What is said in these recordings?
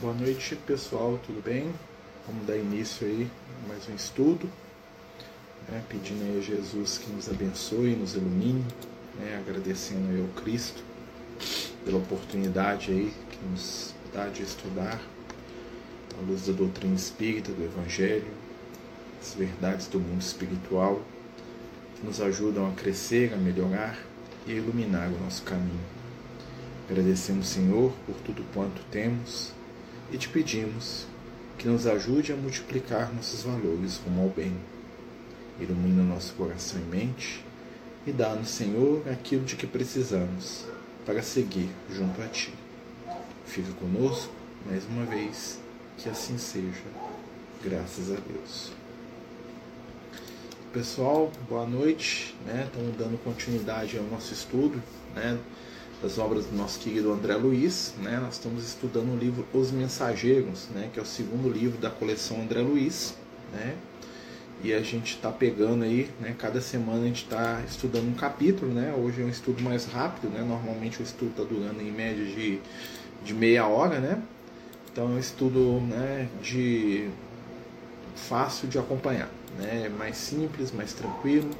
Boa noite, pessoal, tudo bem? Vamos dar início aí a mais um estudo, né? pedindo aí a Jesus que nos abençoe, nos ilumine, né? agradecendo aí ao Cristo pela oportunidade aí que nos dá de estudar a luz da doutrina espírita, do Evangelho, as verdades do mundo espiritual, que nos ajudam a crescer, a melhorar e a iluminar o nosso caminho. Agradecemos, Senhor, por tudo quanto temos e te pedimos que nos ajude a multiplicar nossos valores rumo ao bem. Ilumina nosso coração e mente e dá-nos, Senhor, aquilo de que precisamos para seguir junto a Ti. Fica conosco mais uma vez, que assim seja, graças a Deus. Pessoal, boa noite. Né? Estamos dando continuidade ao nosso estudo né? Das obras do nosso querido André Luiz. Né? Nós estamos estudando o livro Os Mensageiros, né? que é o segundo livro da coleção André Luiz. Né? E a gente está pegando aí, né? cada semana a gente está estudando um capítulo. Né? Hoje é um estudo mais rápido, né? normalmente o estudo está durando em média de, de meia hora. Né? Então é um estudo né, de fácil de acompanhar, né? mais simples, mais tranquilo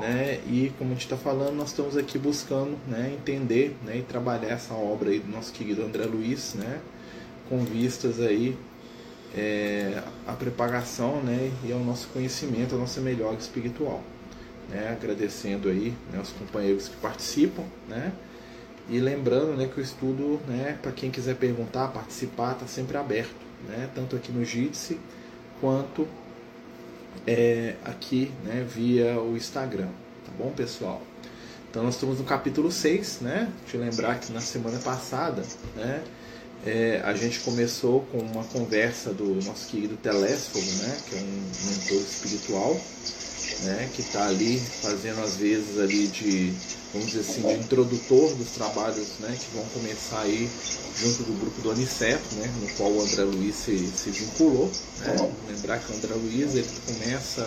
né? E como a gente está falando, nós estamos aqui buscando né, entender né, e trabalhar essa obra aí do nosso querido André Luiz, né? Com vistas aí é, à preparação né, e ao nosso conhecimento, à nossa melhora espiritual. Né? Agradecendo aí né, os companheiros que participam, né? E lembrando né, que o estudo, né, para quem quiser perguntar, participar, está sempre aberto, né? Tanto aqui no Jitsi quanto é, aqui né, via o Instagram. Tá bom, pessoal? Então nós estamos no capítulo 6, né? Eu lembrar que na semana passada, né? É, a gente começou com uma conversa do nosso querido Telésfogo, né? Que é um mentor espiritual, né? Que está ali fazendo às vezes ali de, vamos dizer assim, de introdutor dos trabalhos, né? Que vão começar aí junto do grupo do Aniceto, né, no qual o André Luiz se, se vinculou. Né? Lembrar que o André Luiz ele começa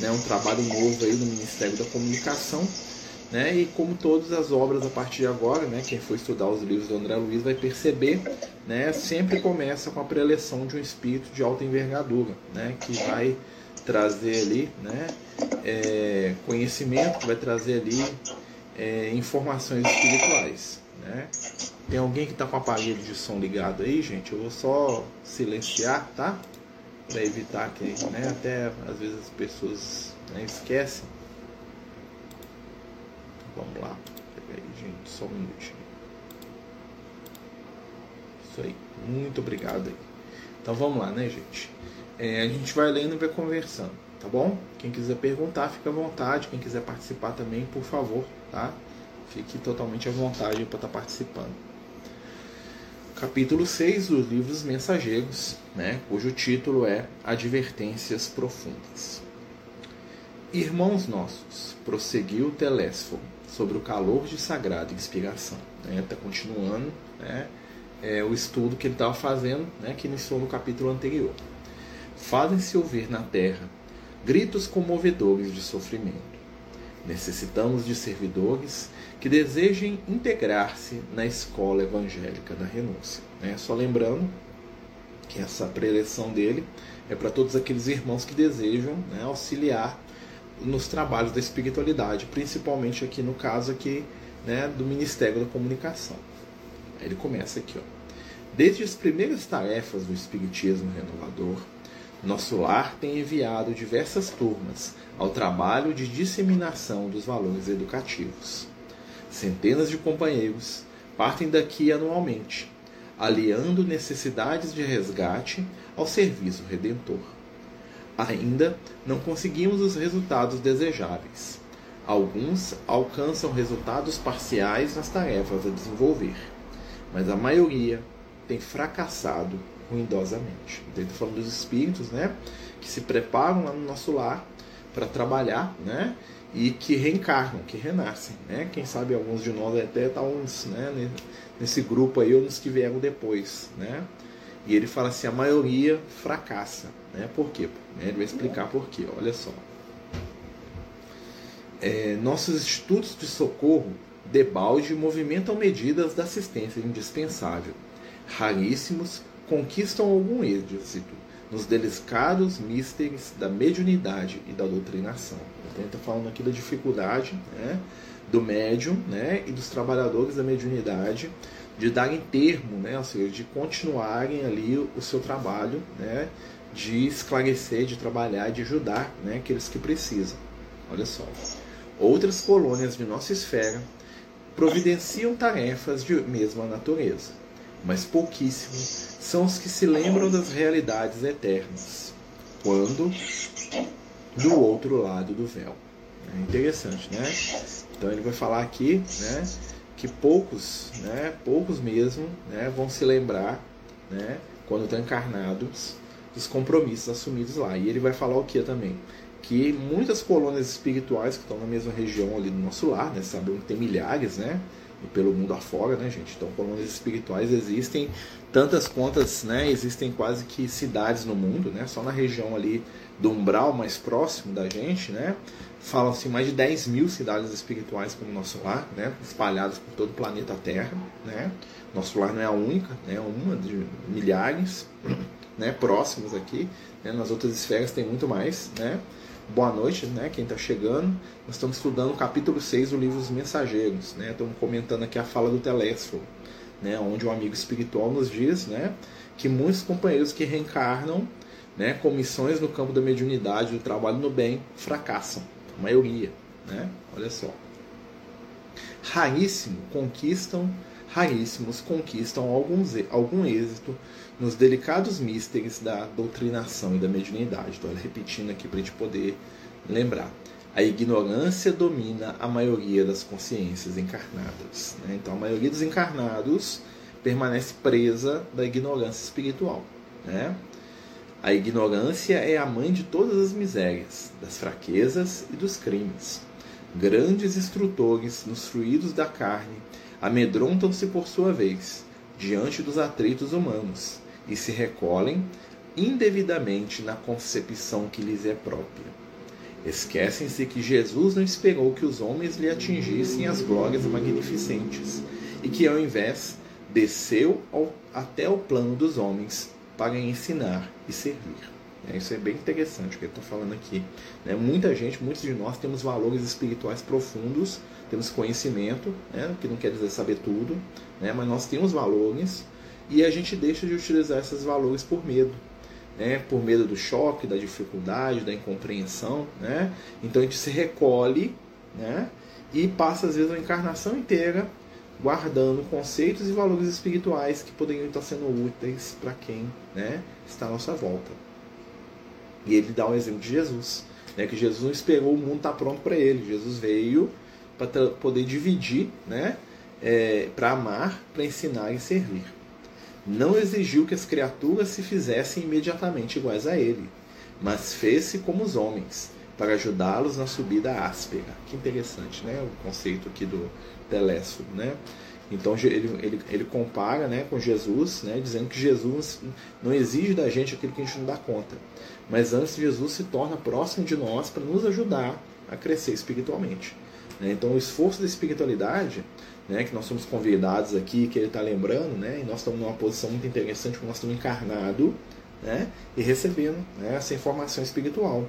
né, um trabalho novo aí no Ministério da Comunicação. Né? E como todas as obras a partir de agora, né, quem for estudar os livros do André Luiz vai perceber, né, sempre começa com a preleção de um espírito de alta envergadura, né, que vai trazer ali né, é, conhecimento, que vai trazer ali é, informações espirituais. Né? Tem alguém que está com o aparelho de som ligado aí, gente? Eu vou só silenciar, tá? Para evitar que, né? Até às vezes as pessoas né, esquecem. Vamos lá. Pega aí, gente. Só um minutinho. Isso aí. Muito obrigado aí. Então vamos lá, né, gente? É, a gente vai lendo e vai conversando, tá bom? Quem quiser perguntar, fica à vontade. Quem quiser participar também, por favor, tá? Fique totalmente à vontade para estar tá participando capítulo 6 dos livros mensageiros, né, cujo título é Advertências Profundas. Irmãos nossos, prosseguiu Telésforo sobre o calor de sagrada inspiração. Está né, tá continuando né, é, o estudo que ele estava fazendo, né, que iniciou no capítulo anterior. Fazem-se ouvir na terra gritos comovedores de sofrimento. Necessitamos de servidores que desejem integrar-se na escola evangélica da renúncia. Né? Só lembrando que essa preleção dele é para todos aqueles irmãos que desejam né, auxiliar nos trabalhos da espiritualidade, principalmente aqui no caso aqui né, do Ministério da Comunicação. Ele começa aqui, ó. Desde as primeiras tarefas do Espiritismo Renovador, nosso lar tem enviado diversas turmas ao trabalho de disseminação dos valores educativos. Centenas de companheiros partem daqui anualmente, aliando necessidades de resgate ao serviço redentor. Ainda não conseguimos os resultados desejáveis. Alguns alcançam resultados parciais nas tarefas a desenvolver, mas a maioria tem fracassado ruidosamente. Então, ele falando dos espíritos, né, que se preparam lá no nosso lar para trabalhar, né, e que reencarnam, que renascem, né? Quem sabe alguns de nós até estão tá né, nesse grupo aí ou nos que vieram depois, né? E ele fala assim, a maioria fracassa, né? Por quê? Ele vai explicar por quê. Olha só. É, nossos institutos de socorro debalde movimentam medidas da assistência indispensável. Raríssimos conquistam algum êxito nos delicados místeres da mediunidade e da doutrinação. Então, está falando aqui da dificuldade né, do médium né, e dos trabalhadores da mediunidade de darem termo, né, ou seja, de continuarem ali o seu trabalho, né, de esclarecer, de trabalhar, de ajudar né, aqueles que precisam. Olha só. Outras colônias de nossa esfera providenciam tarefas de mesma natureza, mas pouquíssimos são os que se lembram das realidades eternas, quando do outro lado do véu. É interessante, né? Então ele vai falar aqui, né, que poucos, né, poucos mesmo, né, vão se lembrar, né, quando estão encarnados, dos compromissos assumidos lá. E ele vai falar o que também? Que muitas colônias espirituais que estão na mesma região ali do nosso lar, né, sabemos que tem milhares, né, pelo mundo afora, né, gente? Então, colônias espirituais existem tantas quantas, né? Existem quase que cidades no mundo, né? Só na região ali do umbral mais próximo da gente, né? Falam-se mais de 10 mil cidades espirituais como nosso lar, né? Espalhadas por todo o planeta Terra, né? Nosso lar não é a única, né? É uma de milhares, né? Próximos aqui, né? Nas outras esferas tem muito mais, né? Boa noite, né? Quem está chegando. Nós estamos estudando o capítulo 6 do livro Os Mensageiros, né? Estamos comentando aqui a fala do Telésforo, né? Onde um amigo espiritual nos diz, né? Que muitos companheiros que reencarnam, né? Com missões no campo da mediunidade, do trabalho no bem, fracassam. A maioria, né? Olha só. Raríssimo conquistam, raríssimos conquistam alguns, algum êxito nos delicados místeres da doutrinação e da mediunidade. Estou repetindo aqui para a gente poder lembrar. A ignorância domina a maioria das consciências encarnadas. Né? Então, a maioria dos encarnados permanece presa da ignorância espiritual. Né? A ignorância é a mãe de todas as misérias, das fraquezas e dos crimes. Grandes instrutores nos fluidos da carne amedrontam-se por sua vez diante dos atritos humanos e se recolhem indevidamente na concepção que lhes é própria. Esquecem-se que Jesus não esperou que os homens lhe atingissem as glórias magnificentes e que, ao invés, desceu ao, até o plano dos homens para ensinar e servir. É, isso é bem interessante o que ele está falando aqui. Né? Muita gente, muitos de nós temos valores espirituais profundos, temos conhecimento, né? que não quer dizer saber tudo, né? mas nós temos valores e a gente deixa de utilizar esses valores por medo. Né, por medo do choque, da dificuldade, da incompreensão, né? Então a gente se recolhe, né? E passa às vezes uma encarnação inteira guardando conceitos e valores espirituais que poderiam estar sendo úteis para quem, né, está à nossa volta. E ele dá o um exemplo de Jesus, né? Que Jesus não esperou o mundo estar pronto para ele. Jesus veio para poder dividir, né? É, para amar, para ensinar e servir não exigiu que as criaturas se fizessem imediatamente iguais a ele, mas fez-se como os homens, para ajudá-los na subida áspera. Que interessante, né? O conceito aqui do Telésforo, né? Então ele, ele, ele compara né, com Jesus, né, dizendo que Jesus não exige da gente aquilo que a gente não dá conta. Mas antes Jesus se torna próximo de nós para nos ajudar a crescer espiritualmente. Né? Então o esforço da espiritualidade né, que nós somos convidados aqui, que ele está lembrando, né, e nós estamos numa posição muito interessante, porque nós estamos encarnados né, e recebendo né, essa informação espiritual,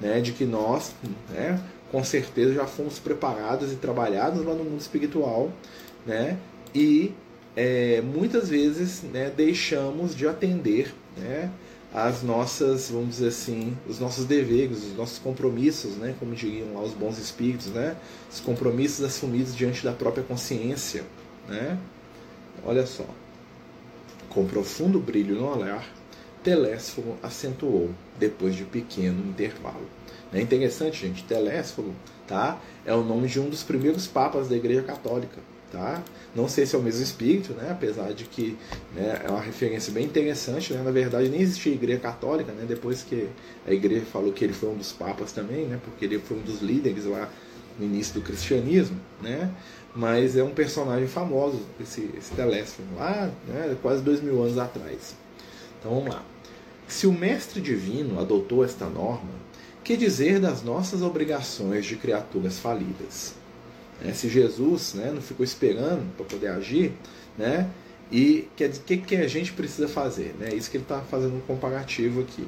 né, de que nós, né, com certeza, já fomos preparados e trabalhados lá no mundo espiritual, né, e é, muitas vezes né, deixamos de atender né, as nossas, vamos dizer assim, os nossos deveres, os nossos compromissos, né, como diriam lá os bons espíritos, né, os compromissos assumidos diante da própria consciência, né? Olha só. Com profundo brilho no olhar, Telésforo acentuou depois de pequeno intervalo. É interessante, gente, Telésforo, tá? É o nome de um dos primeiros papas da Igreja Católica tá? Não sei se é o mesmo espírito, né? Apesar de que né, é uma referência bem interessante, né? Na verdade nem existia igreja católica, né? Depois que a igreja falou que ele foi um dos papas também, né? Porque ele foi um dos líderes lá no início do cristianismo, né? Mas é um personagem famoso, esse, esse Telésforo, lá, né? Quase dois mil anos atrás. Então vamos lá. Se o mestre divino adotou esta norma, que dizer das nossas obrigações de criaturas falidas? Né? Se Jesus né, não ficou esperando para poder agir, né, E o que, que a gente precisa fazer? É né? isso que ele está fazendo um comparativo aqui.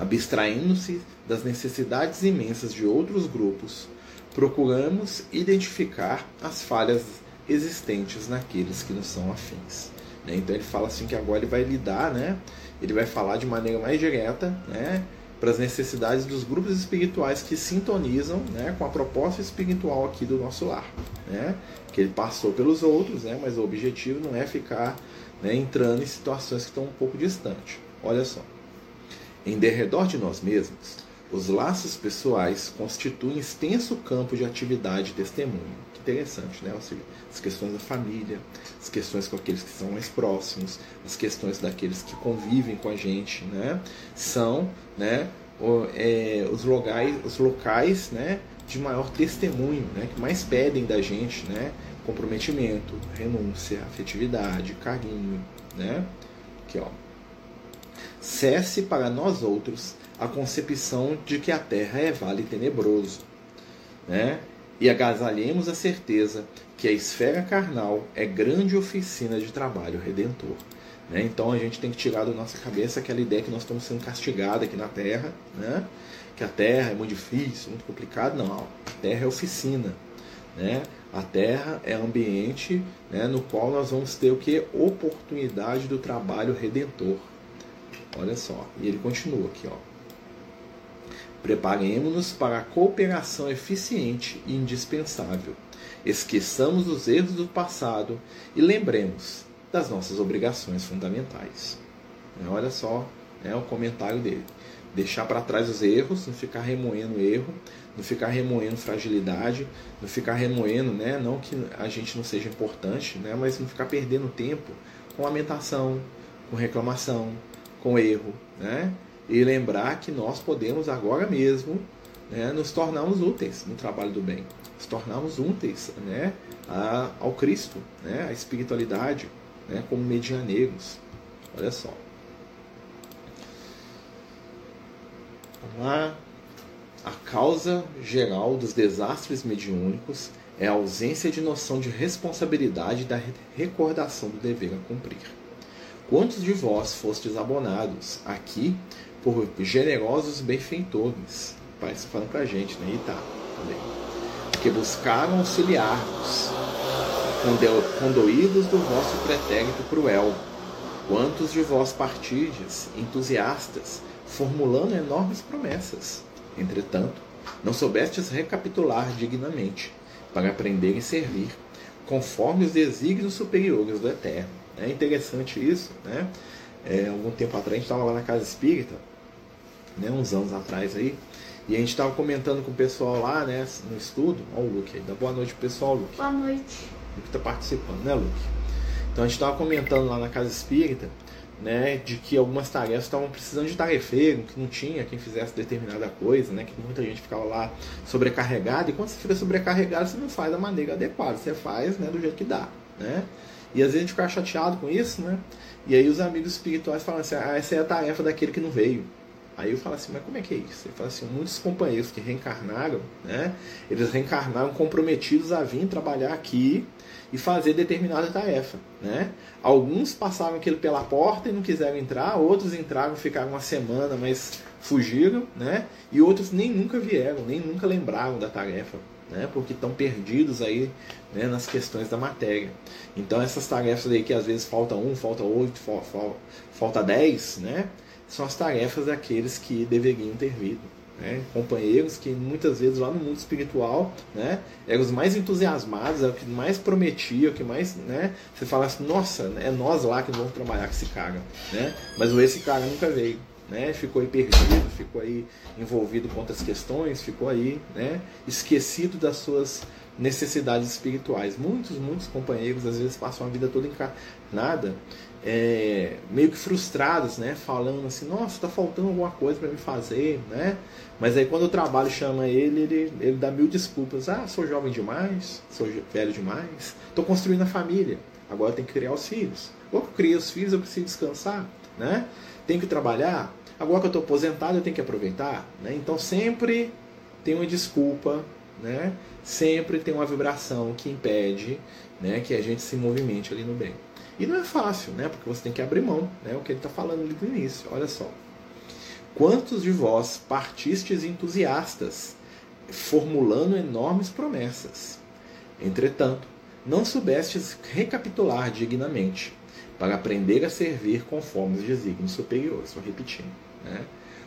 Abstraindo-se das necessidades imensas de outros grupos, procuramos identificar as falhas existentes naqueles que nos são afins. Né? Então ele fala assim que agora ele vai lidar, né? ele vai falar de maneira mais direta né? Para as necessidades dos grupos espirituais que sintonizam né? com a proposta espiritual aqui do nosso lar. Né? Que ele passou pelos outros, né? mas o objetivo não é ficar né, entrando em situações que estão um pouco distantes. Olha só. Em derredor de nós mesmos, os laços pessoais constituem extenso campo de atividade e testemunho. Interessante, né? Ou seja, as questões da família, as questões com aqueles que são mais próximos, as questões daqueles que convivem com a gente, né? São, né? É, os locais, os locais, né? De maior testemunho, né? Que mais pedem da gente, né? Comprometimento, renúncia, afetividade, carinho, né? Aqui, ó. Cesse para nós outros a concepção de que a terra é vale tenebroso, né? E agasalhemos a certeza que a esfera carnal é grande oficina de trabalho redentor. Né? Então a gente tem que tirar da nossa cabeça aquela ideia que nós estamos sendo castigados aqui na Terra, né? que a Terra é muito difícil, muito complicado. Não, a Terra é oficina. Né? A Terra é ambiente né, no qual nós vamos ter o que? Oportunidade do trabalho redentor. Olha só. E ele continua aqui, ó. Preparemos-nos para a cooperação eficiente e indispensável. Esqueçamos os erros do passado e lembremos das nossas obrigações fundamentais. É, olha só é o comentário dele. Deixar para trás os erros, não ficar remoendo erro, não ficar remoendo fragilidade, não ficar remoendo, né? não que a gente não seja importante, né? mas não ficar perdendo tempo com lamentação, com reclamação, com erro. Né? E lembrar que nós podemos agora mesmo né, nos tornarmos úteis no trabalho do bem, nos tornarmos úteis né, a, ao Cristo, né, à espiritualidade, né, como medianeiros. Olha só. Vamos lá. A causa geral dos desastres mediúnicos é a ausência de noção de responsabilidade da recordação do dever a cumprir. Quantos de vós fostes abonados aqui por generosos benfeitores. Pai, está falando para a gente, né? E tá, também. Que buscaram auxiliar-nos, condoídos do vosso pretérito cruel. Quantos de vós partides, entusiastas, formulando enormes promessas? Entretanto, não soubestes recapitular dignamente, para aprender e servir, conforme os desígnios superiores do Eterno. É interessante isso, né? É, algum tempo atrás a gente estava lá na casa espírita né, uns anos atrás aí. E a gente estava comentando com o pessoal lá, né, no estudo. Olha o Luke aí. Dá boa noite pro pessoal, Luke. Boa noite. Luke está participando, né, Luke? Então a gente estava comentando lá na casa espírita, né, de que algumas tarefas estavam precisando de tarefeiro, que não tinha quem fizesse determinada coisa, né, que muita gente ficava lá sobrecarregada. E quando você fica sobrecarregado, você não faz da maneira adequada, você faz, né, do jeito que dá, né? E às vezes a gente fica chateado com isso, né? E aí os amigos espirituais falam assim: ah, essa é a tarefa daquele que não veio. Aí eu falo assim, mas como é que é isso? Ele fala assim, muitos companheiros que reencarnaram, né? Eles reencarnaram comprometidos a vir trabalhar aqui e fazer determinada tarefa, né? Alguns passaram aquilo pela porta e não quiseram entrar, outros entraram, ficaram uma semana, mas fugiram, né? E outros nem nunca vieram, nem nunca lembraram da tarefa, né? Porque estão perdidos aí né, nas questões da matéria. Então essas tarefas aí que às vezes falta um, falta oito, falta, falta dez, né? são as tarefas daqueles que deveriam ter vindo. Né? Companheiros que muitas vezes lá no mundo espiritual né, eram os mais entusiasmados, eram os que mais prometiam, que mais. Né, você fala assim, nossa, é nós lá que vamos trabalhar com esse cara. Né? Mas esse cara nunca veio. Né, ficou aí perdido, ficou aí envolvido com outras questões, ficou aí né, esquecido das suas necessidades espirituais. Muitos, muitos companheiros às vezes passam a vida toda encarnada é, meio que frustrados, né? Falando assim, nossa, está faltando alguma coisa para me fazer, né? Mas aí quando o trabalho chama ele, ele, ele dá mil desculpas. Ah, sou jovem demais, sou velho demais, estou construindo a família, agora tem que criar os filhos. Agora que eu criei os filhos, eu preciso descansar, né? Tenho que trabalhar. Agora que eu estou aposentado, eu tenho que aproveitar, né? Então sempre tem uma desculpa né, sempre tem uma vibração que impede né, que a gente se movimente ali no bem. E não é fácil, né, porque você tem que abrir mão, né, o que ele está falando ali no início. Olha só. Quantos de vós partistes entusiastas, formulando enormes promessas? Entretanto, não soubestes recapitular dignamente, para aprender a servir conforme os desígnios superiores. Estou repetindo. Né?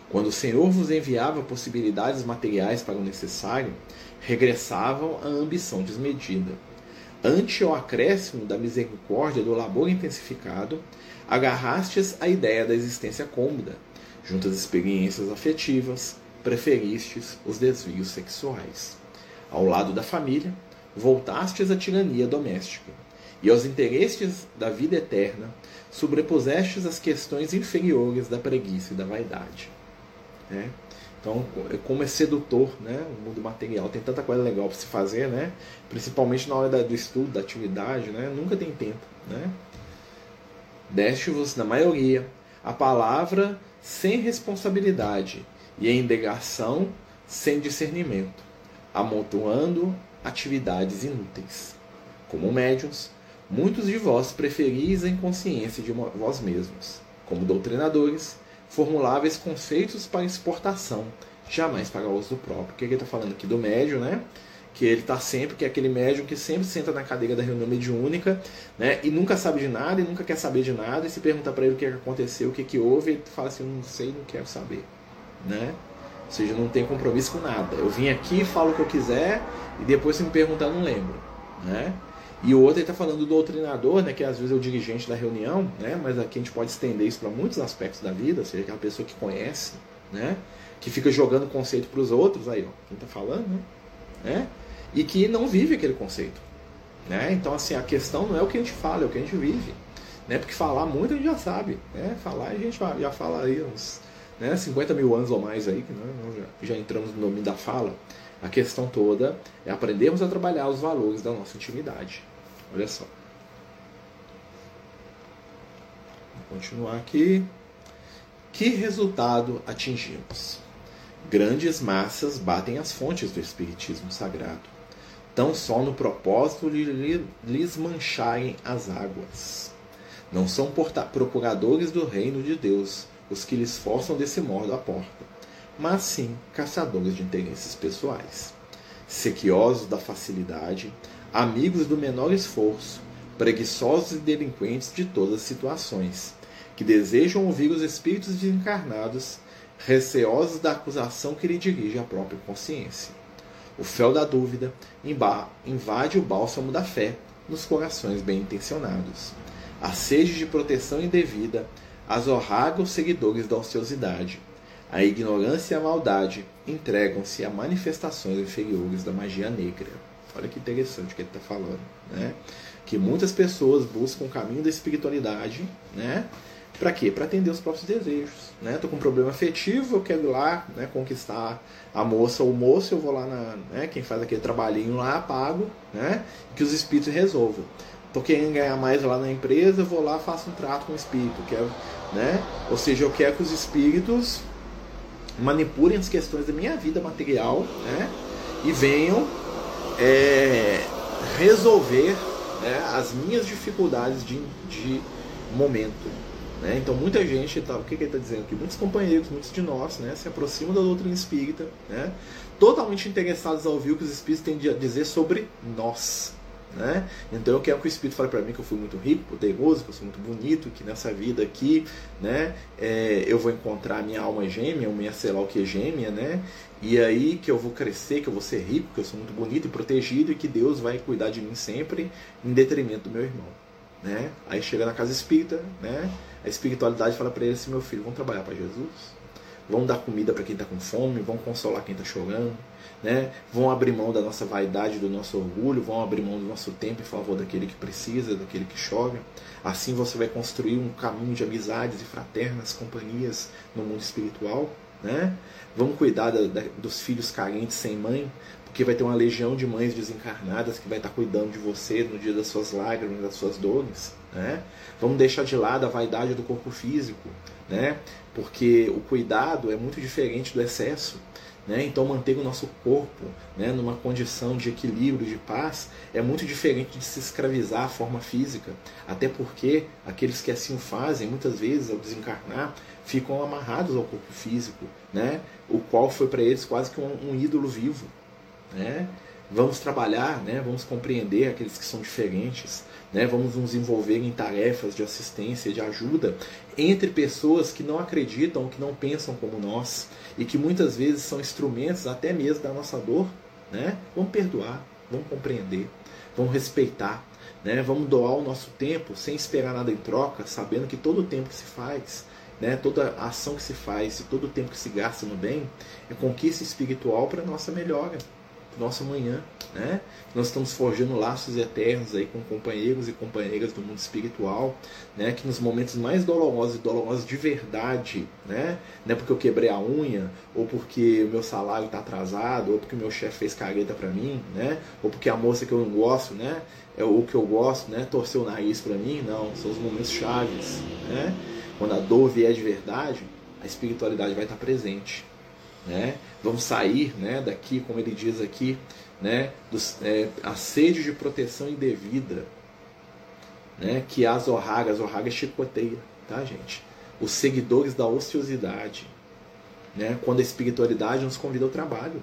Quando o Senhor vos enviava possibilidades materiais para o necessário, regressavam à ambição desmedida. Ante o acréscimo da misericórdia do labor intensificado, agarrastes a ideia da existência cômoda, junto às experiências afetivas, preferistes os desvios sexuais. Ao lado da família, voltastes à tirania doméstica, e aos interesses da vida eterna, sobrepusestes as questões inferiores da preguiça e da vaidade. Né? Então, como é sedutor, né? O mundo material tem tanta coisa legal para se fazer, né? Principalmente na hora do estudo, da atividade, né? Nunca tem tempo, né? Deste-vos, na maioria, a palavra sem responsabilidade e a indagação sem discernimento, amontoando atividades inúteis. Como médiums, muitos de vós preferis a inconsciência de vós mesmos. Como doutrinadores, formuláveis conceitos para exportação, jamais para uso próprio. O que ele está falando aqui do médium, né? Que ele está sempre, que é aquele médium que sempre senta na cadeira da reunião mediúnica, né? E nunca sabe de nada e nunca quer saber de nada. E se pergunta para ele o que aconteceu, o que, que houve, ele fala assim: não sei, não quero saber, né? Ou seja, não tem compromisso com nada. Eu vim aqui, falo o que eu quiser e depois se me perguntar, não lembro, né? E o outro está falando do doutrinador, né, que às vezes é o dirigente da reunião, né, mas aqui a gente pode estender isso para muitos aspectos da vida, ou seja, aquela pessoa que conhece, né, que fica jogando conceito para os outros, aí, ó, quem está falando, né, né, e que não vive aquele conceito. Né? Então, assim, a questão não é o que a gente fala, é o que a gente vive. Né? Porque falar muito a gente já sabe. Né? Falar a gente já, já fala aí uns né, 50 mil anos ou mais aí, que né, já, já entramos no nome da fala. A questão toda é aprendermos a trabalhar os valores da nossa intimidade. Olha só. Vou continuar aqui. Que resultado atingimos? Grandes massas batem as fontes do Espiritismo Sagrado, tão só no propósito de lhes mancharem as águas. Não são procuradores do reino de Deus os que lhes forçam desse modo a porta, mas sim caçadores de interesses pessoais. Sequiosos da facilidade, amigos do menor esforço, preguiçosos e delinquentes de todas as situações, que desejam ouvir os espíritos desencarnados, receosos da acusação que lhe dirige a própria consciência. O fel da dúvida invade o bálsamo da fé nos corações bem intencionados. A sede de proteção indevida azorraga os seguidores da ociosidade. A ignorância e a maldade entregam-se a manifestações inferiores da magia negra. Olha que interessante o que ele está falando, né? Que muitas pessoas buscam o caminho da espiritualidade, né? Para quê? Para atender os próprios desejos, né? Tô com um problema afetivo, eu quero ir lá, né? Conquistar a moça ou o moço, eu vou lá na, né? Quem faz aquele trabalhinho lá, pago, né? Que os espíritos resolvam. Tô querendo ganhar mais lá na empresa, eu vou lá, faço um trato com o espírito, quero, né? Ou seja, eu quero que os espíritos manipulem as questões da minha vida material, né? E venham é, resolver né, as minhas dificuldades de, de momento. Né? Então muita gente, tá, o que, que ele está dizendo aqui? Muitos companheiros, muitos de nós, né, se aproximam da doutrina espírita, né, totalmente interessados a ouvir o que os espíritos têm a dizer sobre nós. Né? Então eu quero que o Espírito fale para mim que eu fui muito rico, poderoso, que eu sou muito bonito, que nessa vida aqui né, é, eu vou encontrar a minha alma gêmea, o minha sei lá o que é gêmea, né? E aí que eu vou crescer, que eu vou ser rico, que eu sou muito bonito e protegido e que Deus vai cuidar de mim sempre em detrimento do meu irmão. Né? Aí chega na casa espírita, né? a espiritualidade fala para ele assim: meu filho, vamos trabalhar para Jesus, vamos dar comida para quem está com fome, vamos consolar quem está chorando, né? vão abrir mão da nossa vaidade, do nosso orgulho, vão abrir mão do nosso tempo em favor daquele que precisa, daquele que chora. Assim você vai construir um caminho de amizades e fraternas companhias no mundo espiritual. Né? Vamos cuidar da, da, dos filhos carentes sem mãe, porque vai ter uma legião de mães desencarnadas que vai estar cuidando de você no dia das suas lágrimas, das suas dores. Né? Vamos deixar de lado a vaidade do corpo físico, né? porque o cuidado é muito diferente do excesso. Né? Então, manter o nosso corpo né, numa condição de equilíbrio, de paz, é muito diferente de se escravizar à forma física. Até porque aqueles que assim o fazem, muitas vezes, ao desencarnar, ficam amarrados ao corpo físico, né? o qual foi para eles quase que um, um ídolo vivo. Né? Vamos trabalhar, né? vamos compreender aqueles que são diferentes, né? vamos nos envolver em tarefas de assistência, de ajuda entre pessoas que não acreditam, que não pensam como nós e que muitas vezes são instrumentos até mesmo da nossa dor. Né? Vamos perdoar, vamos compreender, vamos respeitar, né? vamos doar o nosso tempo sem esperar nada em troca, sabendo que todo o tempo que se faz né, toda ação que se faz e todo o tempo que se gasta no bem é conquista espiritual para nossa melhora nossa manhã, né? Nós estamos forjando laços eternos aí com companheiros e companheiras do mundo espiritual, né? Que nos momentos mais dolorosos e dolorosos de verdade, né? Não é porque eu quebrei a unha, ou porque o meu salário está atrasado, ou porque o meu chefe fez careta para mim, né? Ou porque a moça que eu não gosto, né? É o que eu gosto, né? Torceu o nariz para mim, não. São os momentos chaves, né? Quando a dor vier de verdade, a espiritualidade vai estar presente. Né? Vamos sair né, daqui, como ele diz aqui, né, dos, é, a sede de proteção indevida, né, que a Zorraga, a Zorraga chicoteia, tá, gente? Os seguidores da ociosidade, né, quando a espiritualidade nos convida ao trabalho,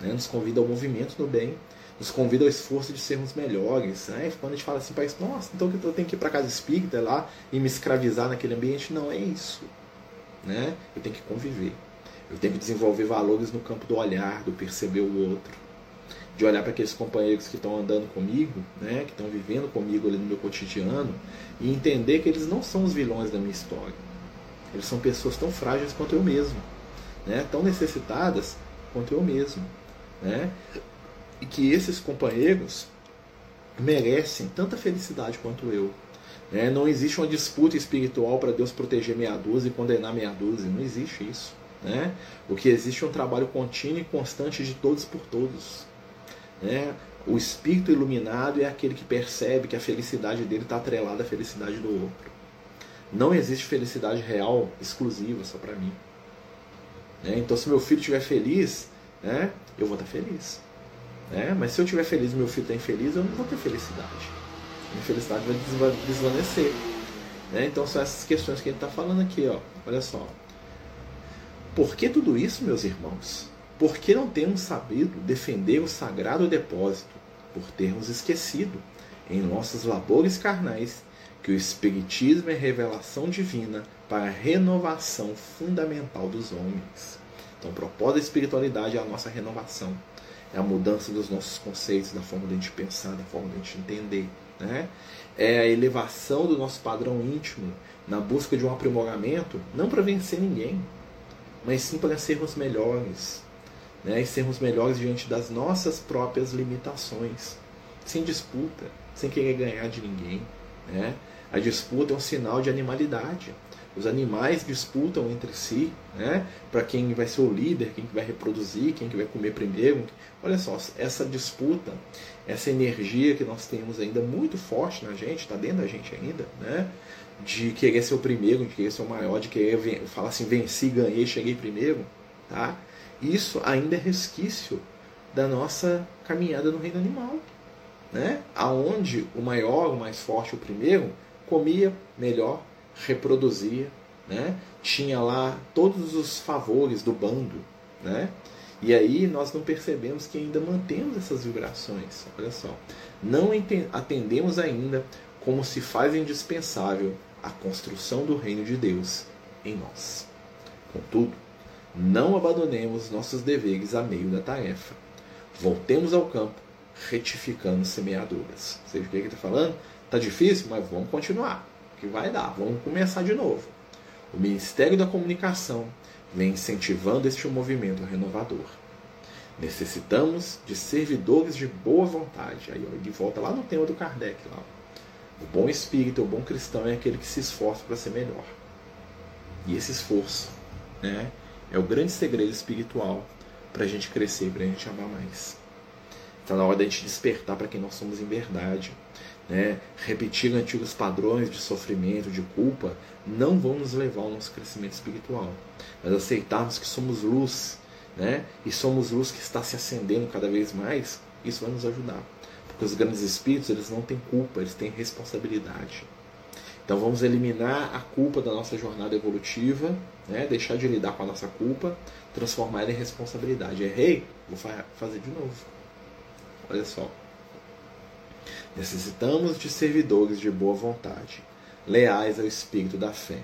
né, nos convida ao movimento do bem, nos convida ao esforço de sermos melhores. Né? Quando a gente fala assim para isso, nossa, então eu tenho que ir para casa espírita lá e me escravizar naquele ambiente, não é isso. Né? Eu tenho que conviver. Eu tenho que desenvolver valores no campo do olhar, do perceber o outro, de olhar para aqueles companheiros que estão andando comigo, né, que estão vivendo comigo ali no meu cotidiano, e entender que eles não são os vilões da minha história. Eles são pessoas tão frágeis quanto eu mesmo, né, tão necessitadas quanto eu mesmo. Né, e que esses companheiros merecem tanta felicidade quanto eu. Né? Não existe uma disputa espiritual para Deus proteger meia dúzia e condenar meia dúzia. Não existe isso. Né? O que existe é um trabalho contínuo e constante de todos por todos. Né? O espírito iluminado é aquele que percebe que a felicidade dele está atrelada à felicidade do outro. Não existe felicidade real exclusiva só para mim. Né? Então, se meu filho estiver feliz, né, eu vou estar tá feliz. Né? Mas se eu estiver feliz e meu filho está infeliz, eu não vou ter felicidade. Minha felicidade vai desvanecer. Né? Então, são essas questões que ele está falando aqui. Ó. Olha só. Por que tudo isso, meus irmãos? Por que não temos sabido defender o sagrado depósito? Por termos esquecido, em nossos labores carnais, que o Espiritismo é revelação divina para a renovação fundamental dos homens. Então, o propósito da espiritualidade é a nossa renovação, é a mudança dos nossos conceitos, da forma de a gente pensar, da forma de a gente entender. Né? É a elevação do nosso padrão íntimo na busca de um aprimoramento, não para vencer ninguém, mas sim para sermos melhores, né? e sermos melhores diante das nossas próprias limitações, sem disputa, sem querer ganhar de ninguém. Né? A disputa é um sinal de animalidade. Os animais disputam entre si, né? Para quem vai ser o líder, quem vai reproduzir, quem vai comer primeiro. Olha só, essa disputa, essa energia que nós temos ainda muito forte na gente, está dentro da gente ainda, né? De querer ser o primeiro, de querer ser o maior, de querer falar assim, venci, ganhei, cheguei primeiro, tá? Isso ainda é resquício da nossa caminhada no reino animal, né? Aonde o maior, o mais forte, o primeiro, comia melhor, reproduzia, né? Tinha lá todos os favores do bando, né? E aí nós não percebemos que ainda mantemos essas vibrações. Olha só, não atendemos ainda como se faz indispensável a construção do reino de Deus em nós. Contudo, não abandonemos nossos deveres a meio da tarefa. Voltemos ao campo, retificando semeaduras. Seja, o que ele está falando? Está difícil, mas vamos continuar, que vai dar, vamos começar de novo. O Ministério da Comunicação vem incentivando este movimento renovador. Necessitamos de servidores de boa vontade. Aí ele volta lá no tema do Kardec. Lá. O bom espírito, o bom cristão é aquele que se esforça para ser melhor. E esse esforço né, é o grande segredo espiritual para a gente crescer, para a gente amar mais. Está na hora da gente despertar para quem nós somos em verdade. Né? Repetir antigos padrões de sofrimento, de culpa, não vão nos levar ao nosso crescimento espiritual. Mas aceitarmos que somos luz né? e somos luz que está se acendendo cada vez mais, isso vai nos ajudar. Porque os grandes espíritos, eles não têm culpa, eles têm responsabilidade. Então vamos eliminar a culpa da nossa jornada evolutiva, né? deixar de lidar com a nossa culpa, transformar ela em responsabilidade. Errei? Vou fazer de novo. Olha só. Necessitamos de servidores de boa vontade, leais ao espírito da fé.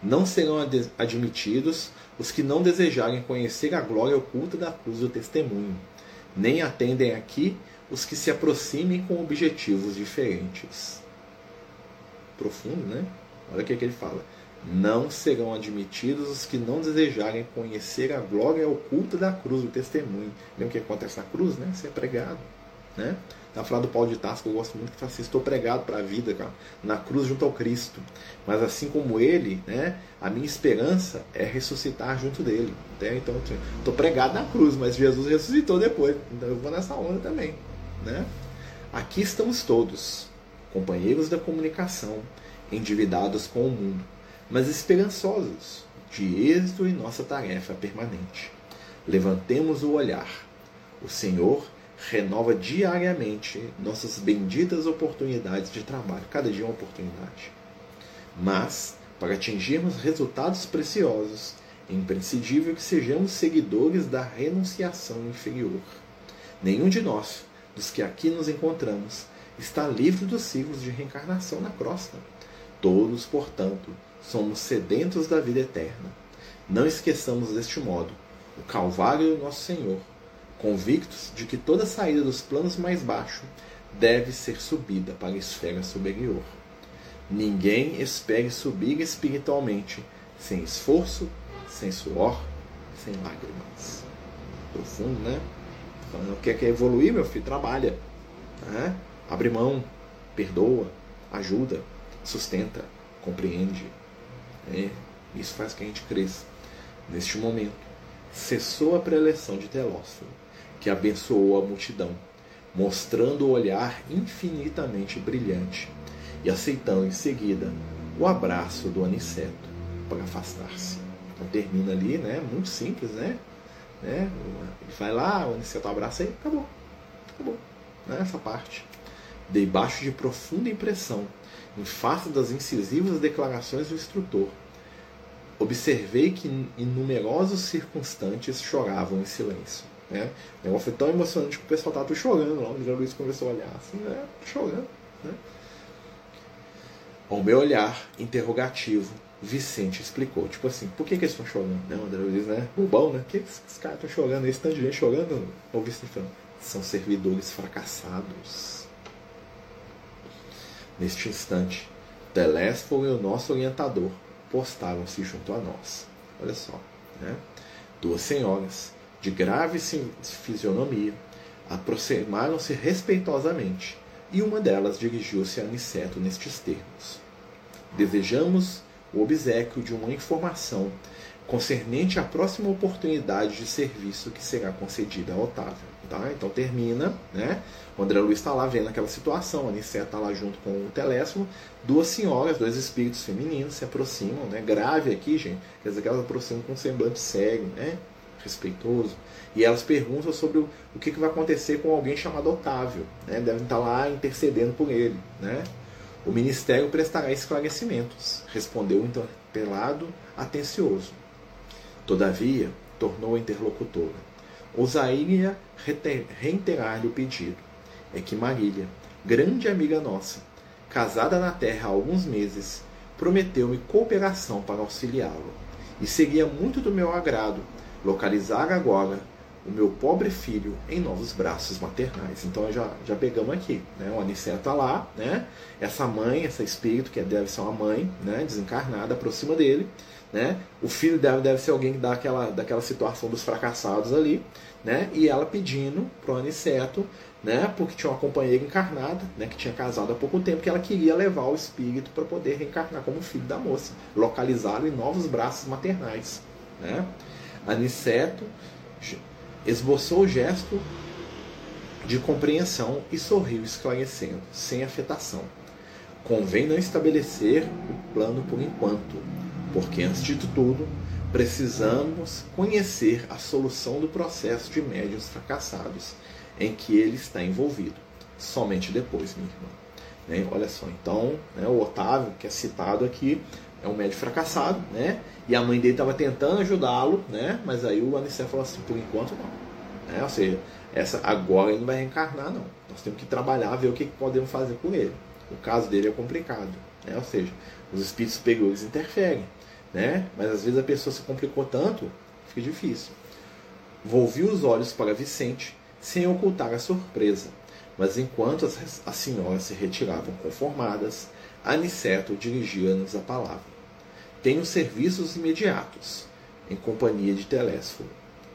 Não serão admitidos os que não desejarem conhecer a glória oculta da cruz do testemunho, nem atendem aqui os que se aproximem com objetivos diferentes. Profundo, né? Olha o que, é que ele fala. Não serão admitidos os que não desejarem conhecer a glória oculta da cruz do testemunho. Lembra o que acontece na cruz, né? Ser pregado, né? Tá falando do Paulo de Tarso, que eu gosto muito, que fala assim, estou pregado para a vida, cara, na cruz junto ao Cristo. Mas assim como ele, né, a minha esperança é ressuscitar junto dele. Né? Então, estou pregado na cruz, mas Jesus ressuscitou depois. Então eu vou nessa onda também. Né? Aqui estamos todos, companheiros da comunicação, endividados com o mundo, mas esperançosos de êxito em nossa tarefa permanente. Levantemos o olhar. O Senhor renova diariamente nossas benditas oportunidades de trabalho. Cada dia uma oportunidade. Mas, para atingirmos resultados preciosos, é imprescindível que sejamos seguidores da renunciação inferior. Nenhum de nós, dos que aqui nos encontramos, está livre dos ciclos de reencarnação na crosta. Todos, portanto, somos sedentos da vida eterna. Não esqueçamos deste modo o Calvário do nosso Senhor convictos de que toda saída dos planos mais baixos deve ser subida para a esfera superior. Ninguém espere subir espiritualmente sem esforço, sem suor, sem lágrimas. Profundo, né? Falando, quer, quer evoluir, meu filho? Trabalha. Né? Abre mão, perdoa, ajuda, sustenta, compreende. É, isso faz que a gente cresça. Neste momento, cessou a preleção de Telófilo que abençoou a multidão, mostrando o olhar infinitamente brilhante e aceitando em seguida o abraço do aniceto para afastar-se. Então termina ali, né? Muito simples, né? Né? Vai lá, o aniceto abraça e acabou. Acabou. Né? Essa parte. Debaixo de profunda impressão, em face das incisivas declarações do instrutor, observei que numerosos circunstantes choravam em silêncio. Né? O negócio foi tão emocionante que o pessoal estava chorando lá. O André Luiz começou a olhar assim, né? chorando. Né? Ao meu olhar interrogativo, Vicente explicou, tipo assim, por que, que eles estão chorando? Né? O André Luiz, né? Bobão, né? Por que esses caras estão chorando? Esse tanto de gente chorando? O Vicente são servidores fracassados. Neste instante, Telésforo e o nosso orientador postaram-se junto a nós. Olha só, né? Duas senhoras, de grave fisionomia, aproximaram-se respeitosamente, e uma delas dirigiu-se a Aniceto nestes termos: Desejamos o obsequio de uma informação concernente à próxima oportunidade de serviço que será concedida a Otávio. Tá? Então termina, né? O André Luiz está lá vendo aquela situação, a Aniceto está lá junto com o Telésforo, duas senhoras, dois espíritos femininos se aproximam, né? Grave aqui, gente, quer dizer que elas aproximam com um semblante cego, né? respeitoso. E elas perguntam sobre o, que, vai acontecer com alguém chamado Otávio. Né? Devem estar lá intercedendo por ele. Né? O ministério prestará esclarecimentos, respondeu o interpelado atencioso. Todavia, tornou a interlocutora, ousaria reiterar-lhe o pedido. É que Marília, grande amiga nossa, casada na terra há alguns meses, prometeu-me cooperação para auxiliá-lo, e seria muito do meu agrado localizar agora o meu pobre filho em novos braços maternais. Então já, já pegamos aqui, né? O Aniceto está lá, né? Essa mãe, esse espírito que deve ser uma mãe, né? Desencarnada, aproxima dele, né? O filho deve, deve ser alguém daquela, daquela situação dos fracassados ali, né? E ela pedindo pro Aniceto, né? Porque tinha uma companheira encarnada, né? Que tinha casado há pouco tempo, que ela queria levar o espírito para poder reencarnar como filho da moça, localizá-lo em novos braços maternais, né? Aniceto esboçou o gesto de compreensão e sorriu esclarecendo, sem afetação. Convém não estabelecer o plano por enquanto. porque antes de tudo, precisamos conhecer a solução do processo de médios fracassados em que ele está envolvido. Somente depois, minha irmã. Né? Olha só, então, né, o Otávio, que é citado aqui, é um médico fracassado, né? E a mãe dele estava tentando ajudá-lo, né? Mas aí o Anicef falou assim, por enquanto não. Né? Ou seja, essa, agora ele não vai reencarnar, não. Nós temos que trabalhar, ver o que, que podemos fazer com ele. O caso dele é complicado, né? Ou seja, os espíritos superiores interferem, né? Mas às vezes a pessoa se complicou tanto, fica difícil. Volvi os olhos para Vicente, sem ocultar a surpresa. Mas enquanto as, as senhoras se retiravam conformadas, Aniceto dirigia-nos a palavra. Tenho serviços imediatos, em companhia de Telésforo.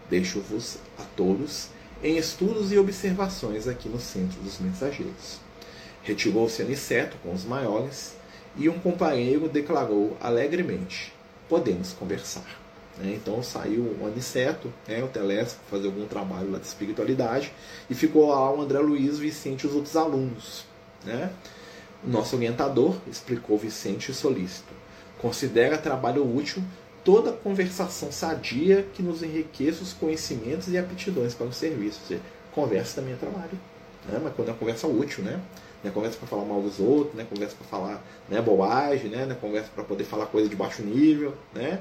Deixo-vos a todos em estudos e observações aqui no centro dos mensageiros. Retirou-se Aniceto com os maiores e um companheiro declarou alegremente: Podemos conversar. Né? Então saiu o Aniceto, né, o Telésforo, fazer algum trabalho lá de espiritualidade, e ficou lá o André Luiz, Vicente e os outros alunos. Né? O nosso orientador explicou Vicente solícito. Considera trabalho útil toda conversação sadia que nos enriqueça os conhecimentos e aptidões para o serviço. Seja, conversa também é trabalho. Né? Mas quando é conversa útil, né? Não é conversa para falar mal dos outros, né? conversa para falar né, bobagem, né? Não é conversa para poder falar coisa de baixo nível, né?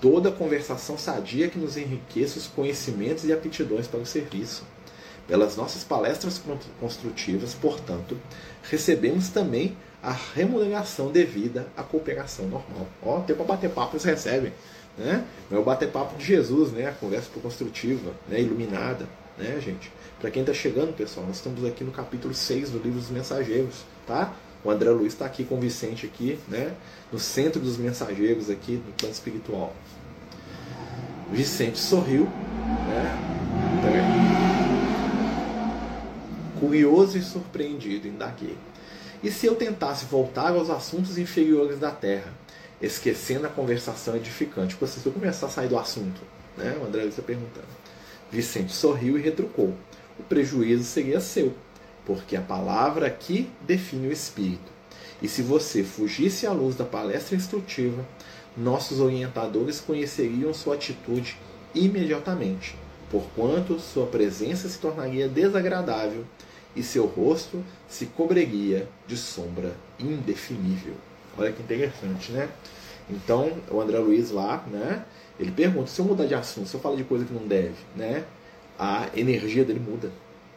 Toda conversação sadia que nos enriqueça os conhecimentos e aptidões para o serviço. Pelas nossas palestras construtivas, portanto, recebemos também a remuneração devida à cooperação normal. Ó, tem para bater papo, eles recebem. Né? É o bater papo de Jesus, né? a conversa construtiva, né? iluminada. Né, gente? Para quem está chegando, pessoal, nós estamos aqui no capítulo 6 do livro dos mensageiros. Tá? O André Luiz está aqui com o Vicente aqui, né? no centro dos mensageiros aqui do plano espiritual. Vicente sorriu, né? curioso e surpreendido, indaguei. E se eu tentasse voltar aos assuntos inferiores da Terra, esquecendo a conversação edificante? Assim, se eu começar a sair do assunto, né? O André está perguntando. Vicente sorriu e retrucou. O prejuízo seria seu, porque a palavra aqui define o espírito. E se você fugisse à luz da palestra instrutiva, nossos orientadores conheceriam sua atitude imediatamente, porquanto sua presença se tornaria desagradável e seu rosto se cobreguia de sombra indefinível. Olha que interessante, né? Então, o André Luiz lá, né? Ele pergunta: se eu mudar de assunto, se eu falar de coisa que não deve, né? A energia dele muda.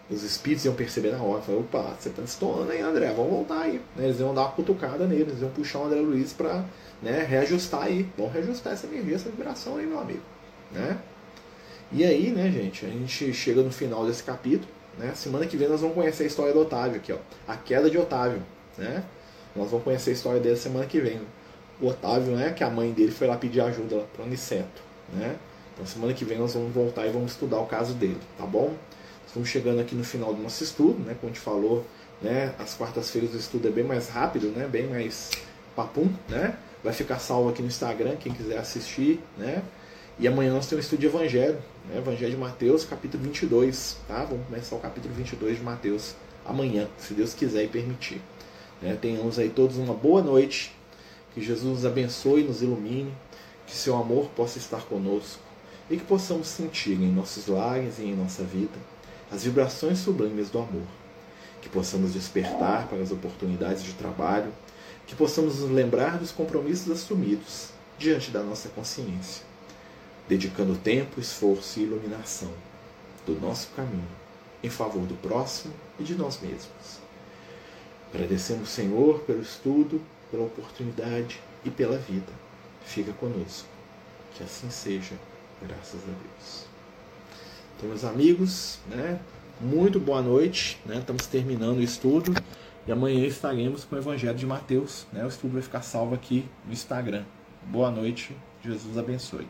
Os espíritos iam perceber na hora, falar, opa, você tá destoando aí, André, vamos voltar aí. Né? Eles iam dar uma cutucada nele, eles iam puxar o André Luiz para né, reajustar aí. Vamos reajustar essa energia, essa vibração aí, meu amigo. Né? E aí, né, gente, a gente chega no final desse capítulo. Né? Semana que vem nós vamos conhecer a história do Otávio aqui, ó. A queda de Otávio. Né? Nós vamos conhecer a história dele semana que vem. O Otávio, né, que a mãe dele foi lá pedir ajuda para o Aniceto. Né? Então semana que vem nós vamos voltar e vamos estudar o caso dele, tá bom? Estamos chegando aqui no final do nosso estudo, né? Como a gente falou, né? As quartas-feiras o estudo é bem mais rápido, né? Bem mais papum, né? Vai ficar salvo aqui no Instagram, quem quiser assistir, né? E amanhã nós temos um estudo de Evangelho, né? Evangelho de Mateus, capítulo 22, tá? Vamos começar o capítulo 22 de Mateus amanhã, se Deus quiser e permitir. Né? Tenhamos aí todos uma boa noite, que Jesus nos abençoe e nos ilumine, que seu amor possa estar conosco e que possamos sentir em nossos lares e em nossa vida as vibrações sublimes do amor, que possamos despertar para as oportunidades de trabalho que possamos nos lembrar dos compromissos assumidos diante da nossa consciência, dedicando tempo, esforço e iluminação do nosso caminho em favor do próximo e de nós mesmos. Agradecemos, Senhor, pelo estudo, pela oportunidade e pela vida. Fica conosco. Que assim seja, graças a Deus. Então, meus amigos, né, muito boa noite. Né, estamos terminando o estudo. E amanhã estaremos com o Evangelho de Mateus. Né? O estudo vai ficar salvo aqui no Instagram. Boa noite, Jesus abençoe.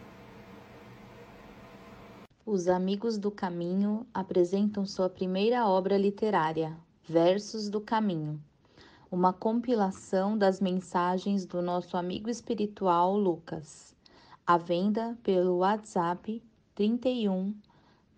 Os Amigos do Caminho apresentam sua primeira obra literária, Versos do Caminho, uma compilação das mensagens do nosso amigo espiritual Lucas, à venda pelo WhatsApp 31